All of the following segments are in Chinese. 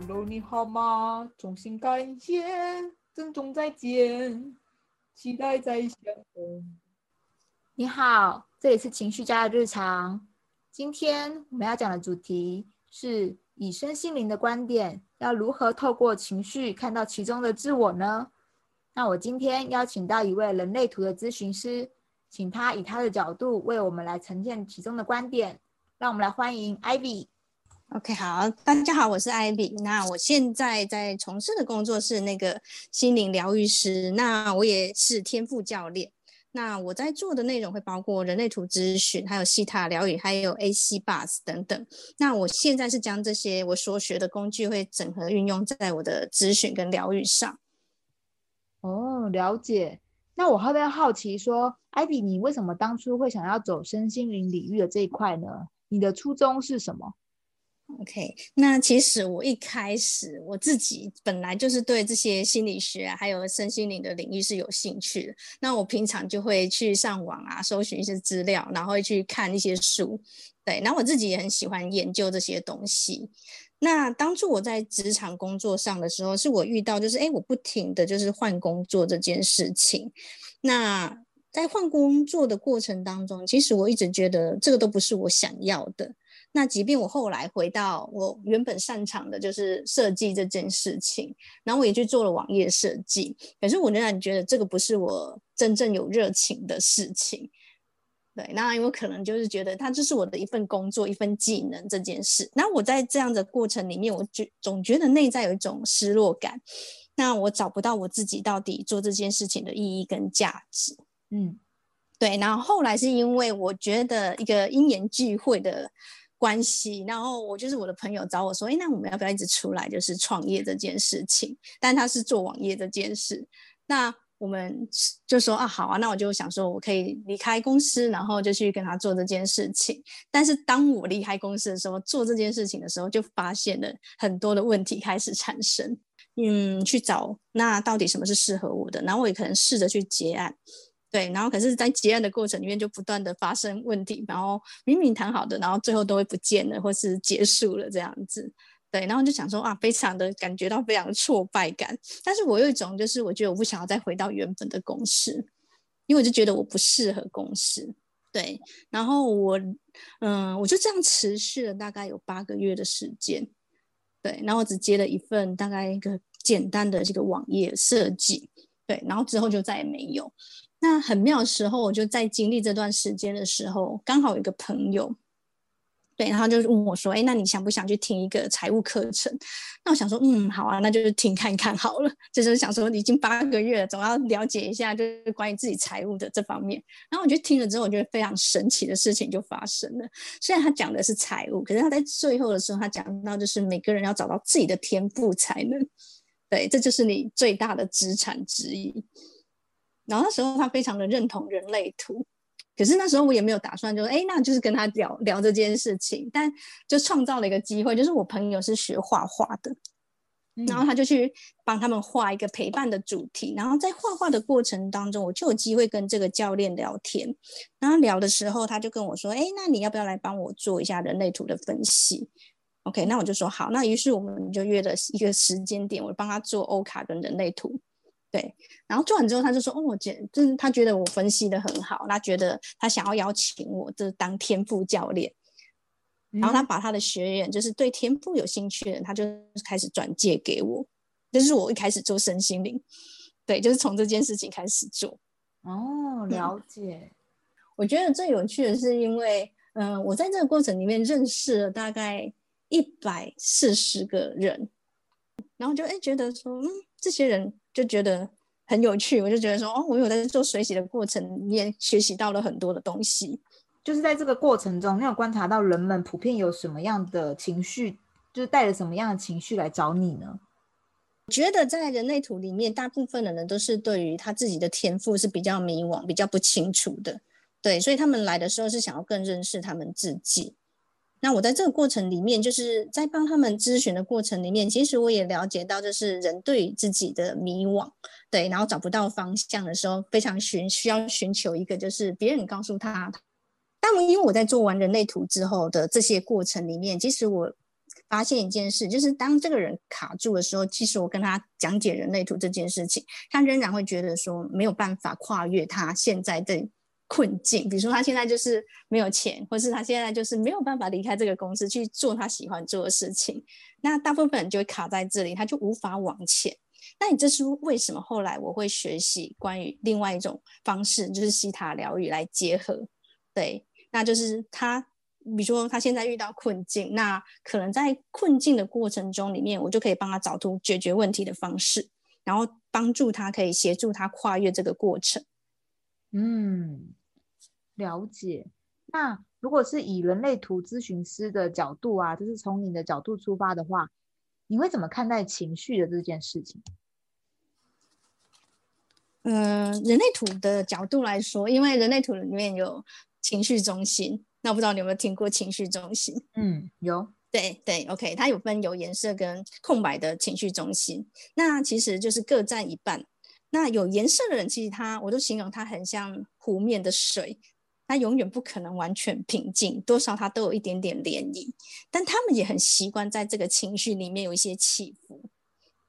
Hello，你好吗？衷心感谢，珍重再见，期待再相逢。你好，这里是情绪家的日常。今天我们要讲的主题是以身心灵的观点，要如何透过情绪看到其中的自我呢？那我今天邀请到一位人类图的咨询师，请他以他的角度为我们来呈现其中的观点。让我们来欢迎 Ivy。OK，好，大家好，我是 Ivy。那我现在在从事的工作是那个心灵疗愈师，那我也是天赋教练。那我在做的内容会包括人类图咨询，还有西塔疗愈，还有 AC Bus 等等。那我现在是将这些我所学的工具会整合运用在我的咨询跟疗愈上。哦，了解。那我后边好奇说，Ivy，你为什么当初会想要走身心灵领域的这一块呢？你的初衷是什么？OK，那其实我一开始我自己本来就是对这些心理学还有身心灵的领域是有兴趣的。那我平常就会去上网啊，搜寻一些资料，然后去看一些书。对，然后我自己也很喜欢研究这些东西。那当初我在职场工作上的时候，是我遇到就是哎，我不停的就是换工作这件事情。那在换工作的过程当中，其实我一直觉得这个都不是我想要的。那即便我后来回到我原本擅长的，就是设计这件事情，然后我也去做了网页设计，可是我仍然觉得这个不是我真正有热情的事情。对，那因为可能就是觉得它就是我的一份工作、一份技能这件事。那我在这样的过程里面，我觉总觉得内在有一种失落感。那我找不到我自己到底做这件事情的意义跟价值。嗯，对。然后后来是因为我觉得一个因缘聚会的。关系，然后我就是我的朋友找我说，哎，那我们要不要一直出来，就是创业这件事情？但他是做网页这件事，那我们就说啊，好啊，那我就想说，我可以离开公司，然后就去跟他做这件事情。但是当我离开公司的时候，做这件事情的时候，就发现了很多的问题开始产生。嗯，去找那到底什么是适合我的，然后我也可能试着去结案。对，然后可是，在结案的过程里面，就不断的发生问题，然后明明谈好的，然后最后都会不见了，或是结束了这样子。对，然后就想说啊，非常的感觉到非常挫败感。但是我有一种，就是我觉得我不想要再回到原本的公司，因为我就觉得我不适合公司。对，然后我，嗯，我就这样持续了大概有八个月的时间。对，然后我只接了一份大概一个简单的这个网页设计。对，然后之后就再也没有。那很妙的时候，我就在经历这段时间的时候，刚好有一个朋友，对，然后就问我说：“哎，那你想不想去听一个财务课程？”那我想说：“嗯，好啊，那就是听看看好了。”就是想说，已经八个月了，总要了解一下，就是关于自己财务的这方面。然后我就听了之后，我觉得非常神奇的事情就发生了。虽然他讲的是财务，可是他在最后的时候，他讲到就是每个人要找到自己的天赋才能，对，这就是你最大的资产之一。然后那时候他非常的认同人类图，可是那时候我也没有打算，就哎，那就是跟他聊聊这件事情。但就创造了一个机会，就是我朋友是学画画的，然后他就去帮他们画一个陪伴的主题。然后在画画的过程当中，我就有机会跟这个教练聊天。然后聊的时候，他就跟我说：“哎，那你要不要来帮我做一下人类图的分析？”OK，那我就说好。那于是我们就约了一个时间点，我帮他做欧卡跟人类图。对，然后做完之后，他就说：“哦，我觉，就是他觉得我分析的很好，他觉得他想要邀请我，就是当天赋教练。然后他把他的学员，就是对天赋有兴趣的人，他就开始转介给我。这是我一开始做身心灵，对，就是从这件事情开始做。哦，了解。我觉得最有趣的是，因为嗯，我在这个过程里面认识了大概一百四十个人，然后就哎觉得说，嗯，这些人。就觉得很有趣，我就觉得说，哦，我有在做水洗的过程，也学习到了很多的东西。就是在这个过程中，你有观察到人们普遍有什么样的情绪，就是带着什么样的情绪来找你呢？觉得在人类图里面，大部分的人都是对于他自己的天赋是比较迷惘、比较不清楚的，对，所以他们来的时候是想要更认识他们自己。那我在这个过程里面，就是在帮他们咨询的过程里面，其实我也了解到，就是人对自己的迷惘，对，然后找不到方向的时候，非常寻需要寻求一个，就是别人告诉他。但因为我在做完人类图之后的这些过程里面，其实我发现一件事，就是当这个人卡住的时候，即使我跟他讲解人类图这件事情，他仍然会觉得说没有办法跨越他现在的困境。比如说他现在就是没有钱，或是他现在就是没有办法离开这个公司去做他喜欢做的事情。那大部分人就会卡在这里，他就无法往前。那你这是为什么？后来我会学习关于另外一种方式，就是西塔疗愈来结合。对，那就是他，比如说他现在遇到困境，那可能在困境的过程中里面，我就可以帮他找出解决问题的方式，然后帮助他可以协助他跨越这个过程。嗯，了解。那如果是以人类图咨询师的角度啊，就是从你的角度出发的话，你会怎么看待情绪的这件事情？嗯，人类图的角度来说，因为人类图里面有。情绪中心，那我不知道你有没有听过情绪中心？嗯，有。对对，OK，它有分有颜色跟空白的情绪中心，那其实就是各占一半。那有颜色的人，其实他，我都形容他很像湖面的水，他永远不可能完全平静，多少他都有一点点涟漪。但他们也很习惯在这个情绪里面有一些起伏。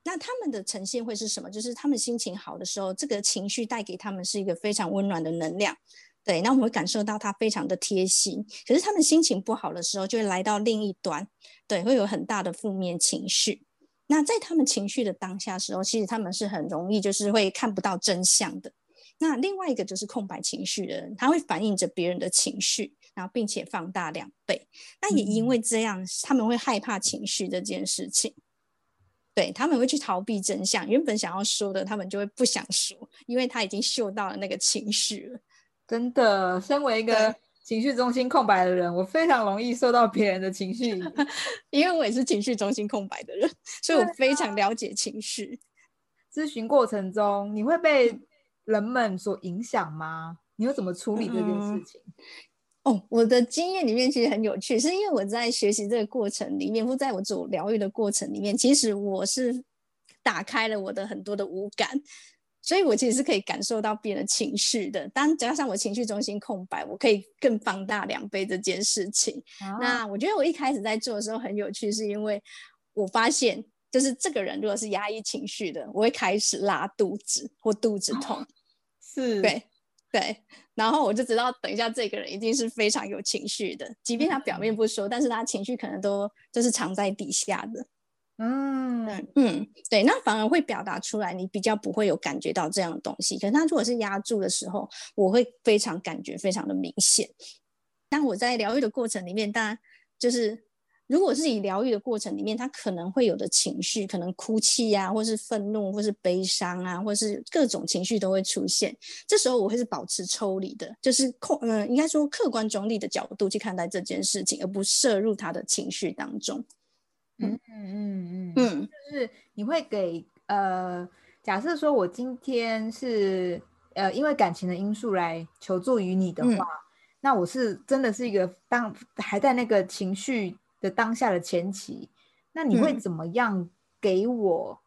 那他们的呈现会是什么？就是他们心情好的时候，这个情绪带给他们是一个非常温暖的能量。对，那我们会感受到他非常的贴心。可是他们心情不好的时候，就会来到另一端，对，会有很大的负面情绪。那在他们情绪的当下时候，其实他们是很容易就是会看不到真相的。那另外一个就是空白情绪的人，他会反映着别人的情绪，然后并且放大两倍。那也因为这样，他们会害怕情绪这件事情，对他们会去逃避真相。原本想要说的，他们就会不想说，因为他已经嗅到了那个情绪了。真的，身为一个情绪中心空白的人，我非常容易受到别人的情绪，因为我也是情绪中心空白的人，所以我非常了解情绪。咨询过程中，你会被人们所影响吗？你又怎么处理这件事情？哦，我的经验里面其实很有趣，是因为我在学习这个过程里面，或在我做疗愈的过程里面，其实我是打开了我的很多的五感。所以，我其实是可以感受到别人的情绪的。当加上我情绪中心空白，我可以更放大两倍这件事情。那我觉得我一开始在做的时候很有趣，是因为我发现，就是这个人如果是压抑情绪的，我会开始拉肚子或肚子痛。是，对，对。然后我就知道，等一下这个人一定是非常有情绪的，即便他表面不说，但是他情绪可能都就是藏在底下的。嗯嗯，对，那反而会表达出来，你比较不会有感觉到这样的东西。可是他如果是压住的时候，我会非常感觉非常的明显。但我在疗愈的过程里面，当然就是如果是以疗愈的过程里面，他可能会有的情绪，可能哭泣啊，或是愤怒，或是悲伤啊，或是各种情绪都会出现。这时候我会是保持抽离的，就是控嗯，应该说客观中立的角度去看待这件事情，而不摄入他的情绪当中。嗯嗯嗯嗯，就是你会给呃，假设说我今天是呃因为感情的因素来求助于你的话，那我是真的是一个当还在那个情绪的当下的前期，那你会怎么样给我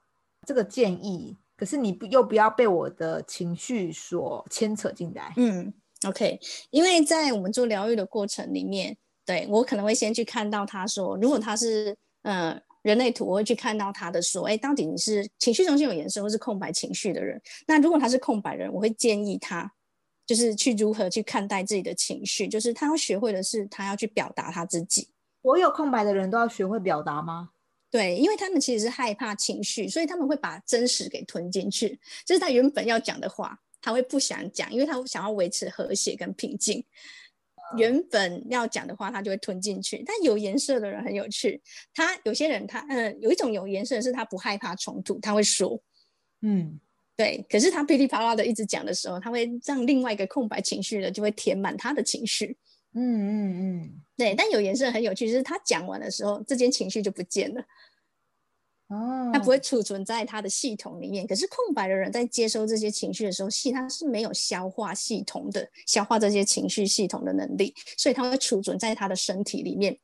这个建议？可是你不又不要被我的情绪所牵扯进来。嗯，OK，因为在我们做疗愈的过程里面，对我可能会先去看到他说，如果他是。嗯，人类图我会去看到他的说，哎，到底你是情绪中心有颜色，或是空白情绪的人？那如果他是空白人，我会建议他，就是去如何去看待自己的情绪，就是他要学会的是，他要去表达他自己。所有空白的人都要学会表达吗？对，因为他们其实是害怕情绪，所以他们会把真实给吞进去，就是他原本要讲的话，他会不想讲，因为他想要维持和谐跟平静。原本要讲的话，他就会吞进去。但有颜色的人很有趣，他有些人他嗯，有一种有颜色的是他不害怕冲突，他会说，嗯，对。可是他噼里啪啦的一直讲的时候，他会让另外一个空白情绪的就会填满他的情绪，嗯嗯嗯，对。但有颜色很有趣，就是他讲完的时候，这件情绪就不见了。哦，他不会储存在他的系统里面。可是空白的人在接收这些情绪的时候，系他是没有消化系统的，消化这些情绪系统的能力，所以他会储存在他的身体里面。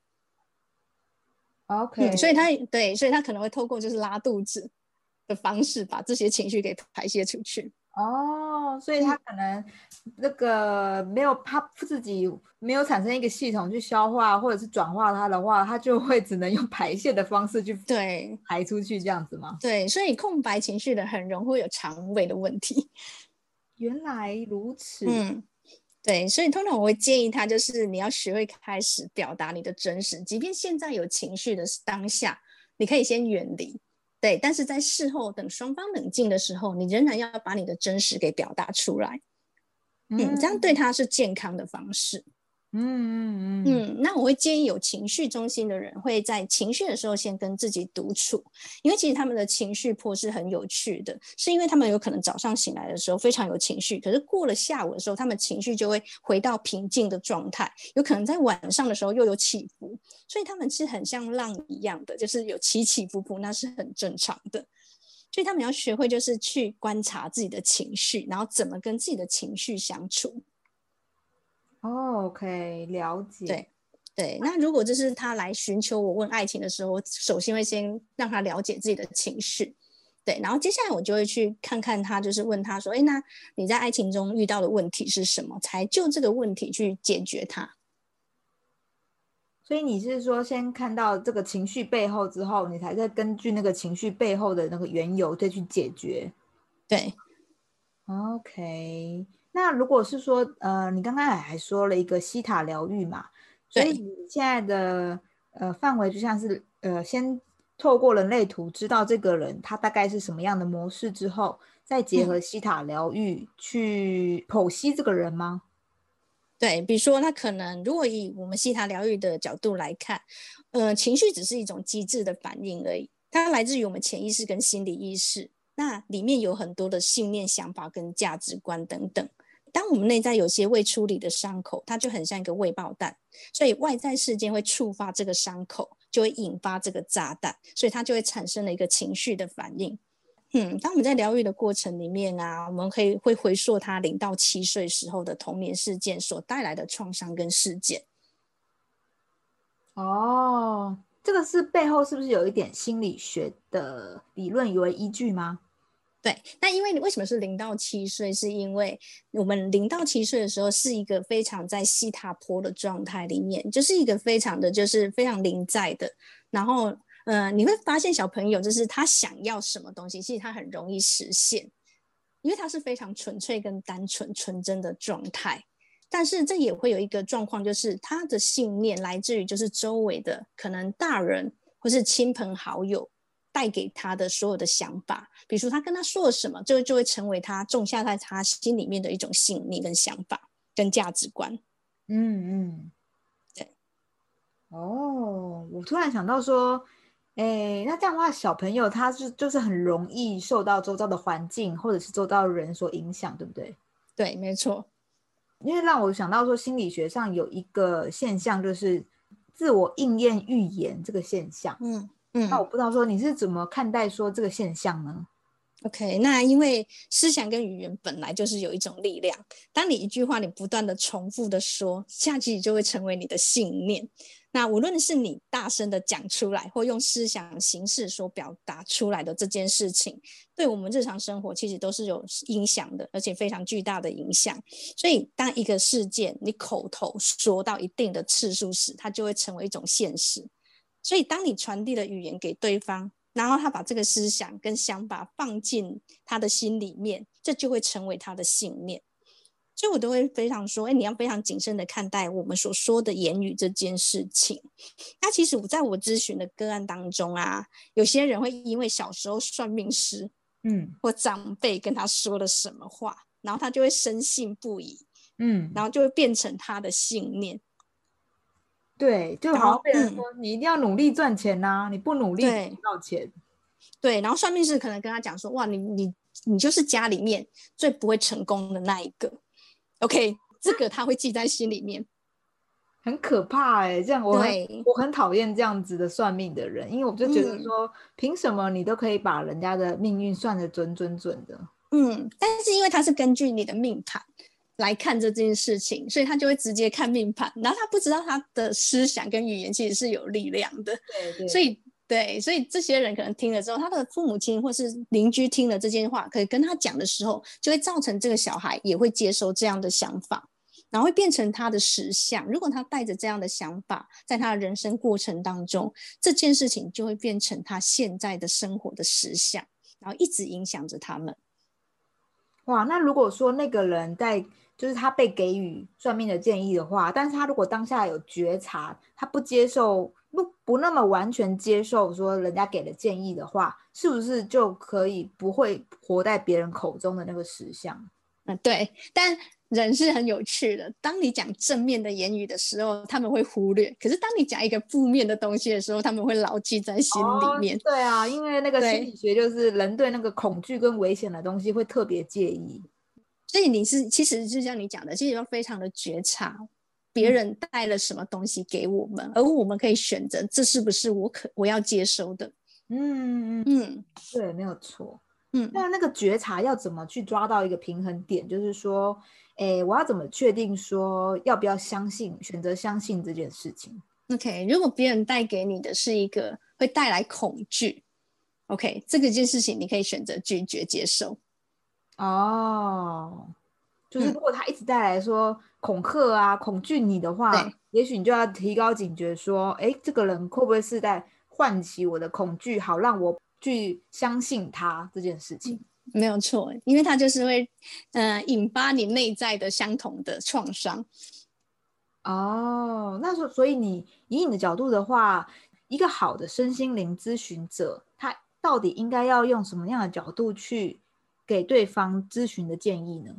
OK，所以他对，所以他可能会透过就是拉肚子的方式把这些情绪给排泄出去。哦，所以他可能那个没有他自己没有产生一个系统去消化或者是转化它的话，它就会只能用排泄的方式去对排出去这样子吗？对，所以空白情绪的很容易会有肠胃的问题。原来如此。嗯，对，所以通常我会建议他，就是你要学会开始表达你的真实，即便现在有情绪的当下，你可以先远离。对，但是在事后等双方冷静的时候，你仍然要把你的真实给表达出来，嗯，这样对他是健康的方式。嗯嗯嗯嗯，那我会建议有情绪中心的人会在情绪的时候先跟自己独处，因为其实他们的情绪波是很有趣的，是因为他们有可能早上醒来的时候非常有情绪，可是过了下午的时候，他们情绪就会回到平静的状态，有可能在晚上的时候又有起伏，所以他们是很像浪一样的，就是有起起伏伏，那是很正常的。所以他们要学会就是去观察自己的情绪，然后怎么跟自己的情绪相处。哦，OK，了解。对，对。那如果就是他来寻求我问爱情的时候，我首先会先让他了解自己的情绪，对。然后接下来我就会去看看他，就是问他说：“哎，那你在爱情中遇到的问题是什么？才就这个问题去解决它。”所以你是说，先看到这个情绪背后之后，你才再根据那个情绪背后的那个缘由再去解决。对，OK。那如果是说，呃，你刚刚还说了一个西塔疗愈嘛，所以你现在的呃范围就像是呃，先透过人类图知道这个人他大概是什么样的模式之后，再结合西塔疗愈去剖析这个人吗？对，比如说他可能如果以我们西塔疗愈的角度来看，呃，情绪只是一种机制的反应而已，它来自于我们潜意识跟心理意识，那里面有很多的信念、想法跟价值观等等。当我们内在有些未处理的伤口，它就很像一个未爆弹，所以外在事件会触发这个伤口，就会引发这个炸弹，所以它就会产生了一个情绪的反应。嗯，当我们在疗愈的过程里面啊，我们可以会回溯他零到七岁时候的童年事件所带来的创伤跟事件。哦，这个是背后是不是有一点心理学的理论为依据吗？对，那因为你为什么是零到七岁？是因为我们零到七岁的时候是一个非常在西塔坡的状态里面，就是一个非常的就是非常临在的。然后，呃，你会发现小朋友就是他想要什么东西，其实他很容易实现，因为他是非常纯粹跟单纯纯真的状态。但是这也会有一个状况，就是他的信念来自于就是周围的可能大人或是亲朋好友。带给他的所有的想法，比如说他跟他说了什么，就就会成为他种下在他心里面的一种信念跟想法跟价值观。嗯嗯，对。哦，我突然想到说，哎，那这样的话，小朋友他是就是很容易受到周遭的环境或者是周遭的人所影响，对不对？对，没错。因为让我想到说，心理学上有一个现象，就是自我应验预言这个现象。嗯。嗯，那我不知道说你是怎么看待说这个现象呢？OK，那因为思想跟语言本来就是有一种力量，当你一句话你不断的重复的说，下去就会成为你的信念。那无论是你大声的讲出来，或用思想形式所表达出来的这件事情，对我们日常生活其实都是有影响的，而且非常巨大的影响。所以，当一个事件你口头说到一定的次数时，它就会成为一种现实。所以，当你传递了语言给对方，然后他把这个思想跟想法放进他的心里面，这就会成为他的信念。所以我都会非常说，哎，你要非常谨慎的看待我们所说的言语这件事情。那其实我在我咨询的个案当中啊，有些人会因为小时候算命师，嗯，或长辈跟他说了什么话，然后他就会深信不疑，嗯，然后就会变成他的信念。对，就好像被人说你一定要努力赚钱呐，你不努力赚不到钱。对，然后算命师可能跟他讲说，哇，你你你就是家里面最不会成功的那一个。OK，这个他会记在心里面，很可怕哎。这样我很我很讨厌这样子的算命的人，因为我就觉得说，凭什么你都可以把人家的命运算的准准准的？嗯，但是因为他是根据你的命盘。来看这件事情，所以他就会直接看命盘，然后他不知道他的思想跟语言其实是有力量的，对对，所以对，所以这些人可能听了之后，他的父母亲或是邻居听了这件话，可以跟他讲的时候，就会造成这个小孩也会接收这样的想法，然后会变成他的实相。如果他带着这样的想法，在他的人生过程当中，这件事情就会变成他现在的生活的实相，然后一直影响着他们。哇，那如果说那个人在，就是他被给予算命的建议的话，但是他如果当下有觉察，他不接受，不不那么完全接受说人家给的建议的话，是不是就可以不会活在别人口中的那个实相？嗯，对，但。人是很有趣的。当你讲正面的言语的时候，他们会忽略；可是当你讲一个负面的东西的时候，他们会牢记在心里面。对啊，因为那个心理学就是人对那个恐惧跟危险的东西会特别介意。所以你是其实就像你讲的，其实要非常的觉察别人带了什么东西给我们，而我们可以选择这是不是我可我要接收的。嗯嗯嗯，对，没有错。嗯，那那个觉察要怎么去抓到一个平衡点？就是说。哎，我要怎么确定说要不要相信，选择相信这件事情？OK，如果别人带给你的是一个会带来恐惧，OK，这个件事情你可以选择拒绝接受。哦，就是如果他一直带来说恐吓啊、恐惧你的话，也许你就要提高警觉，说，哎，这个人会不会是在唤起我的恐惧，好让我去相信他这件事情？没有错，因为他就是会，呃，引发你内在的相同的创伤。哦，那所所以你以你的角度的话，一个好的身心灵咨询者，他到底应该要用什么样的角度去给对方咨询的建议呢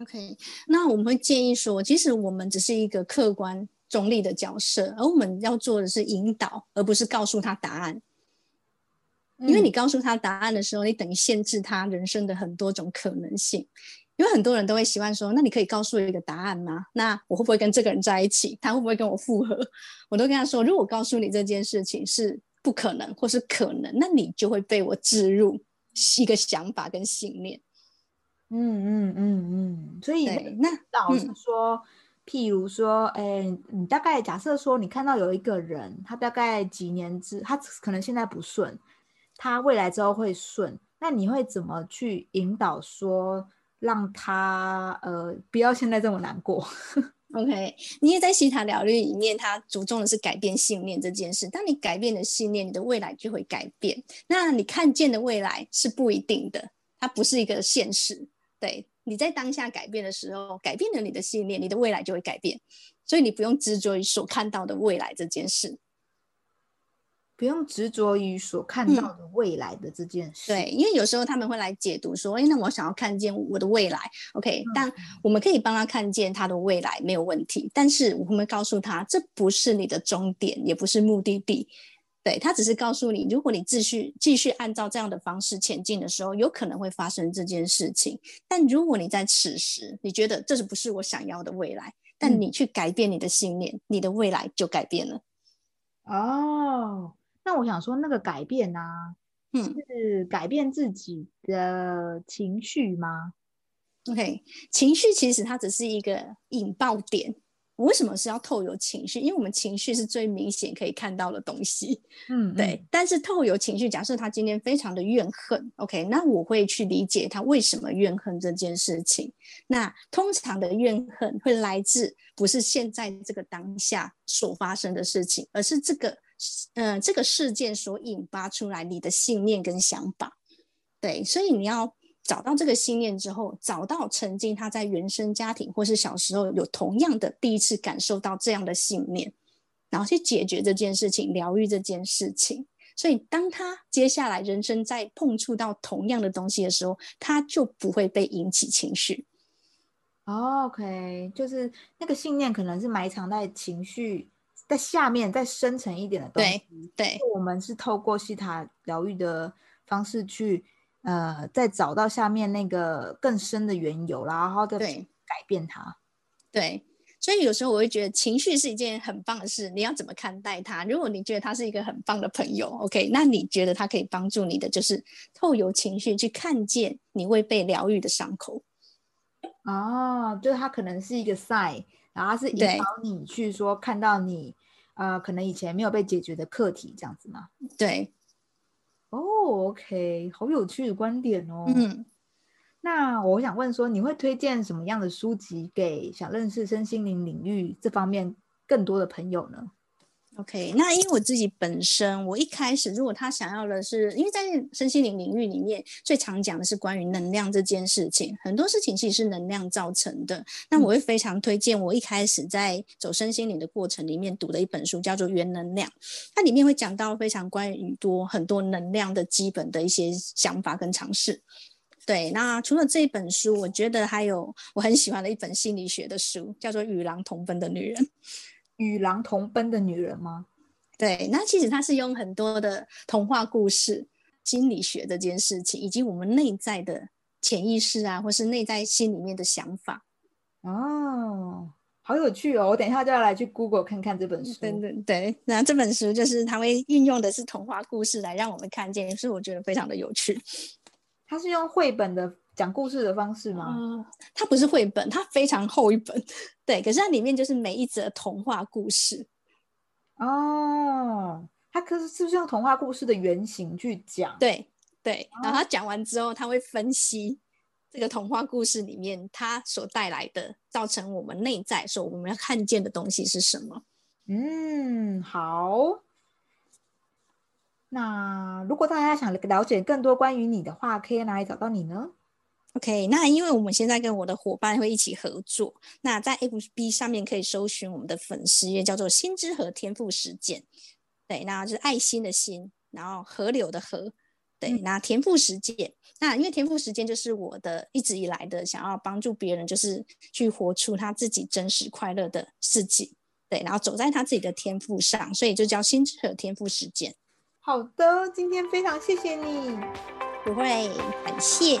？OK，那我们会建议说，其实我们只是一个客观中立的角色，而我们要做的是引导，而不是告诉他答案。因为你告诉他答案的时候，你等于限制他人生的很多种可能性。因为很多人都会习惯说：“那你可以告诉我一个答案吗？那我会不会跟这个人在一起？他会不会跟我复合？”我都跟他说：“如果告诉你这件事情是不可能或是可能，那你就会被我置入一个想法跟信念。”嗯嗯嗯嗯。所以那老实说，譬如说，哎，你大概假设说，你看到有一个人，他大概几年之，他可能现在不顺。他未来之后会顺，那你会怎么去引导说让他呃不要现在这么难过？OK，你也在西塔疗愈里面，它着重的是改变信念这件事。当你改变了信念，你的未来就会改变。那你看见的未来是不一定的，它不是一个现实。对，你在当下改变的时候，改变了你的信念，你的未来就会改变。所以你不用执着于所看到的未来这件事。不用执着于所看到的未来的这件事。对，因为有时候他们会来解读说：“哎，那我想要看见我的未来。”OK，但我们可以帮他看见他的未来没有问题。但是我们告诉他，这不是你的终点，也不是目的地。对他只是告诉你，如果你继续继续按照这样的方式前进的时候，有可能会发生这件事情。但如果你在此时你觉得这是不是我想要的未来，但你去改变你的信念，你的未来就改变了。哦。那我想说，那个改变呢，是改变自己的情绪吗？OK，情绪其实它只是一个引爆点。为什么是要透有情绪？因为我们情绪是最明显可以看到的东西。嗯，对。但是透有情绪，假设他今天非常的怨恨，OK，那我会去理解他为什么怨恨这件事情。那通常的怨恨会来自不是现在这个当下所发生的事情，而是这个。嗯，这个事件所引发出来你的信念跟想法，对，所以你要找到这个信念之后，找到曾经他在原生家庭或是小时候有同样的第一次感受到这样的信念，然后去解决这件事情，疗愈这件事情。所以当他接下来人生在碰触到同样的东西的时候，他就不会被引起情绪。OK，就是那个信念可能是埋藏在情绪。在下面再深层一点的东西，对，我们是透过西塔疗愈的方式去，呃，再找到下面那个更深的缘由，然后再改变它。对，所以有时候我会觉得情绪是一件很棒的事，你要怎么看待它？如果你觉得他是一个很棒的朋友，OK，那你觉得他可以帮助你的，就是透由情绪去看见你未被疗愈的伤口。哦，就是他可能是一个 sign。然后是引导你去说看到你呃，可能以前没有被解决的课题，这样子吗？对，哦，OK，好有趣的观点哦。嗯，那我想问说，你会推荐什么样的书籍给想认识身心灵领域这方面更多的朋友呢？OK，那因为我自己本身，我一开始如果他想要的是，因为在身心灵领域里面，最常讲的是关于能量这件事情，很多事情其实是能量造成的。那我会非常推荐我一开始在走身心灵的过程里面读的一本书，叫做《原能量》，它里面会讲到非常关于多很多能量的基本的一些想法跟尝试。对，那除了这一本书，我觉得还有我很喜欢的一本心理学的书，叫做《与狼同分的女人》。与狼同奔的女人吗？对，那其实它是用很多的童话故事、心理学这件事情，以及我们内在的潜意识啊，或是内在心里面的想法。哦，好有趣哦！我等一下就要来去 Google 看看这本书。对对对，那这本书就是它会运用的是童话故事来让我们看见，所以我觉得非常的有趣。它是用绘本的讲故事的方式吗？嗯，它不是绘本，它非常厚一本。对，可是它里面就是每一则童话故事。哦，它可是是不是用童话故事的原型去讲？对对，然后他讲完之后，他会分析这个童话故事里面它所带来的，造成我们内在所我们要看见的东西是什么。嗯，好。那如果大家想了解更多关于你的话，可以哪里找到你呢？OK，那因为我们现在跟我的伙伴会一起合作，那在 FB 上面可以搜寻我们的粉丝页，叫做“心之河天赋实践”。对，那就是爱心的心，然后河流的河。对，嗯那天赋实践，那因为天赋实践就是我的一直以来的想要帮助别人，就是去活出他自己真实快乐的自己。对，然后走在他自己的天赋上，所以就叫心之河天赋实践。好的，今天非常谢谢你。不会，感谢。